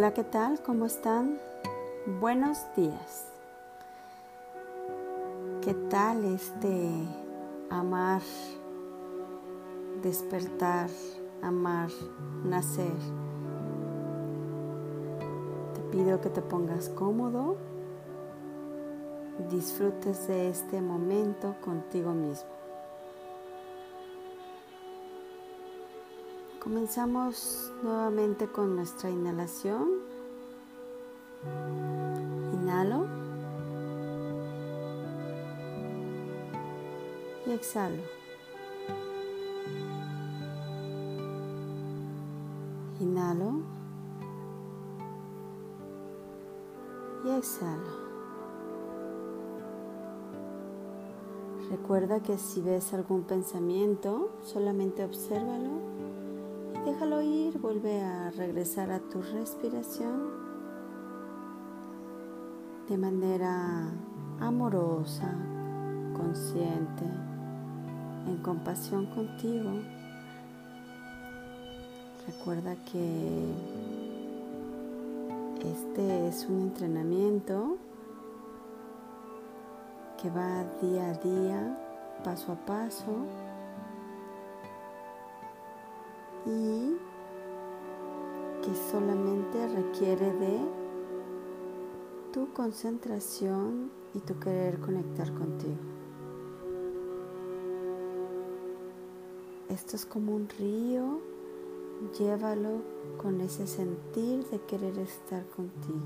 Hola, ¿qué tal? ¿Cómo están? Buenos días. ¿Qué tal este amar, despertar, amar, nacer? Te pido que te pongas cómodo, disfrutes de este momento contigo mismo. Comenzamos nuevamente con nuestra inhalación. Inhalo. Y exhalo. Inhalo. Y exhalo. Recuerda que si ves algún pensamiento, solamente obsérvalo Déjalo ir, vuelve a regresar a tu respiración de manera amorosa, consciente, en compasión contigo. Recuerda que este es un entrenamiento que va día a día, paso a paso y que solamente requiere de tu concentración y tu querer conectar contigo. Esto es como un río, llévalo con ese sentir de querer estar contigo.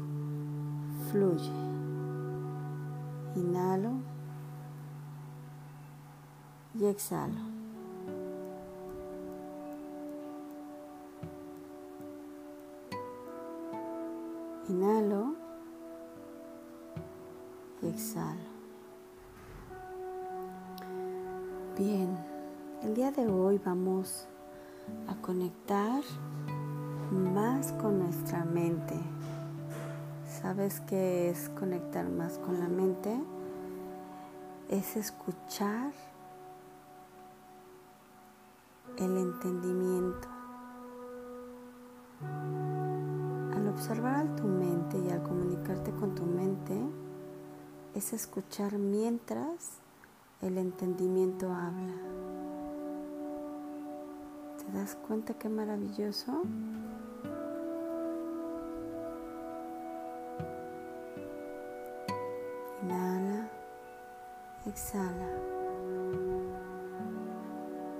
Fluye. Inhalo y exhalo. Inhalo y exhalo. Bien, el día de hoy vamos a conectar más con nuestra mente. ¿Sabes qué es conectar más con la mente? Es escuchar el entendimiento observar a tu mente y al comunicarte con tu mente es escuchar mientras el entendimiento habla. ¿Te das cuenta qué maravilloso? Inhala, exhala.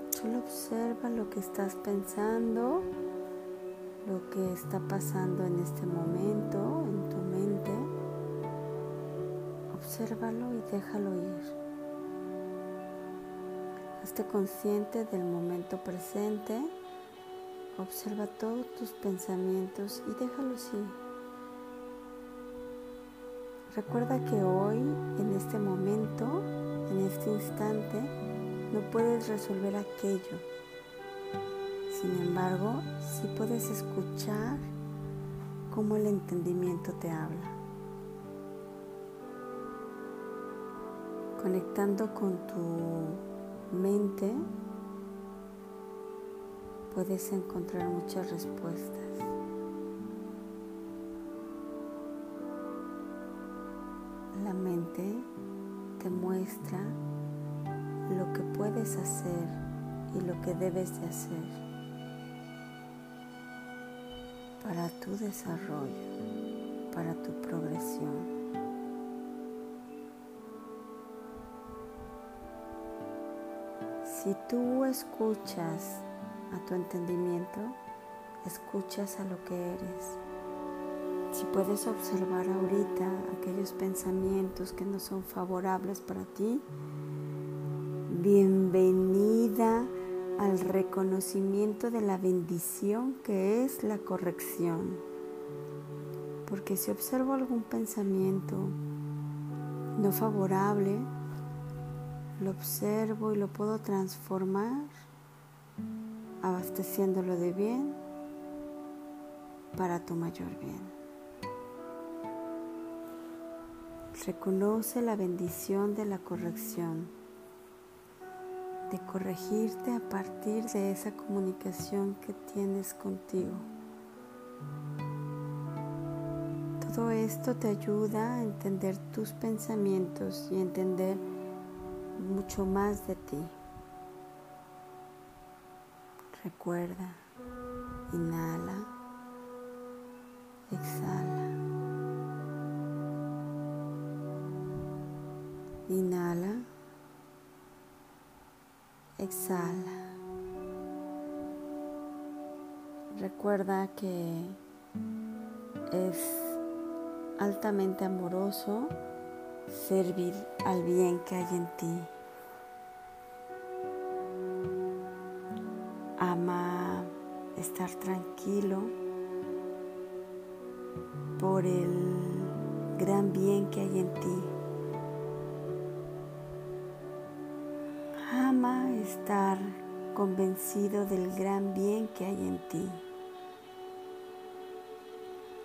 Solo observa lo que estás pensando lo que está pasando en este momento en tu mente. Obsérvalo y déjalo ir. Hazte consciente del momento presente. Observa todos tus pensamientos y déjalos ir. Recuerda que hoy, en este momento, en este instante, no puedes resolver aquello sin embargo, sí puedes escuchar cómo el entendimiento te habla. Conectando con tu mente, puedes encontrar muchas respuestas. La mente te muestra lo que puedes hacer y lo que debes de hacer. Para tu desarrollo, para tu progresión. Si tú escuchas a tu entendimiento, escuchas a lo que eres. Si puedes observar ahorita aquellos pensamientos que no son favorables para ti, bienvenida al reconocimiento de la bendición que es la corrección. Porque si observo algún pensamiento no favorable, lo observo y lo puedo transformar abasteciéndolo de bien para tu mayor bien. Reconoce la bendición de la corrección de corregirte a partir de esa comunicación que tienes contigo. Todo esto te ayuda a entender tus pensamientos y entender mucho más de ti. Recuerda, inhala, exhala. Inhala, exhala. Recuerda que es altamente amoroso servir al bien que hay en ti. Ama estar tranquilo por el gran bien que hay en ti. Ama estar convencido del gran bien que hay en ti.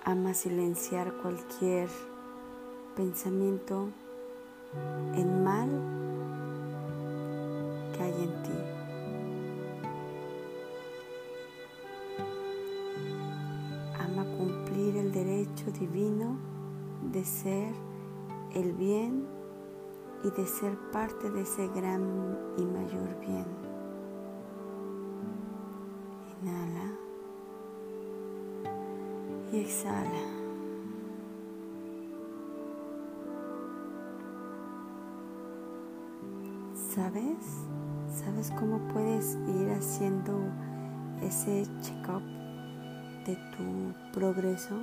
Ama silenciar cualquier pensamiento en mal que hay en ti. Ama cumplir el derecho divino de ser el bien y de ser parte de ese gran y mayor bien. Inhala y exhala. ¿Sabes? ¿Sabes cómo puedes ir haciendo ese check-up de tu progreso?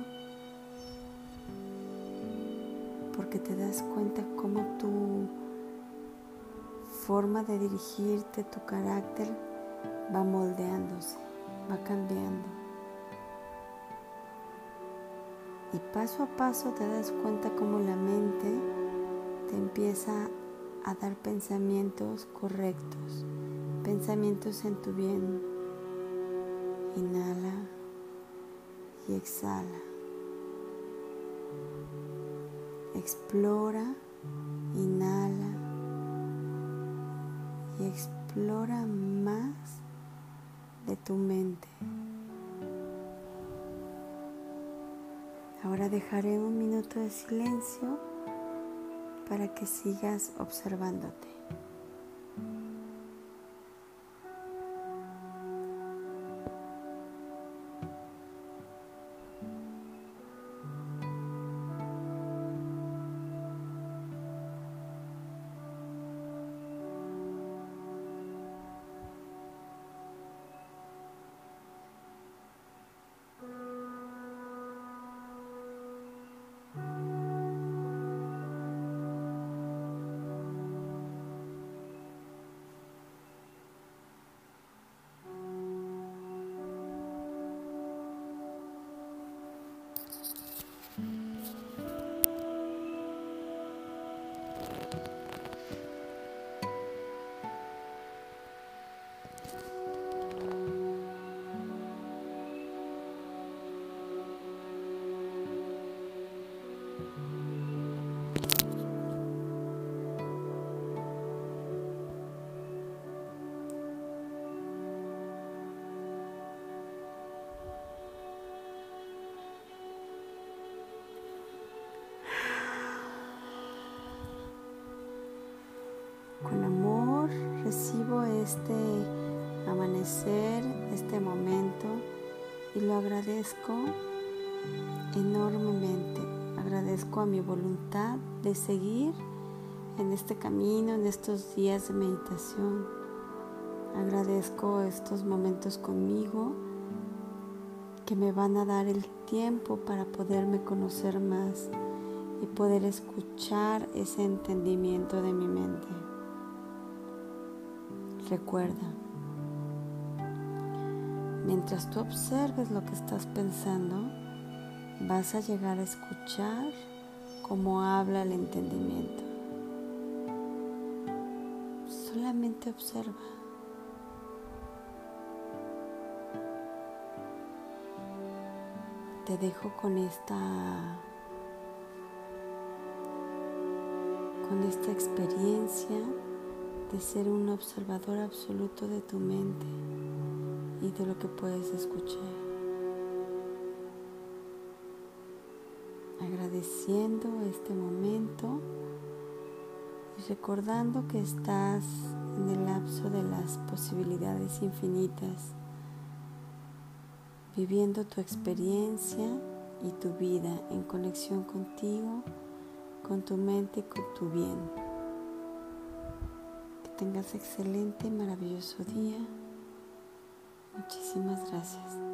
Porque te das cuenta cómo tu forma de dirigirte, tu carácter va moldeándose, va cambiando. Y paso a paso te das cuenta cómo la mente te empieza a dar pensamientos correctos, pensamientos en tu bien. Inhala y exhala. Explora, inhala y explora más de tu mente. Ahora dejaré un minuto de silencio para que sigas observándote. Amanecer, este momento y lo agradezco enormemente. Agradezco a mi voluntad de seguir en este camino, en estos días de meditación. Agradezco estos momentos conmigo que me van a dar el tiempo para poderme conocer más y poder escuchar ese entendimiento de mi mente. Recuerda, mientras tú observes lo que estás pensando, vas a llegar a escuchar cómo habla el entendimiento. Solamente observa. Te dejo con esta con esta experiencia de ser un observador absoluto de tu mente y de lo que puedes escuchar. agradeciendo este momento y recordando que estás en el lapso de las posibilidades infinitas, viviendo tu experiencia y tu vida en conexión contigo, con tu mente y con tu bien. Que tengas excelente, maravilloso día. Muchísimas gracias.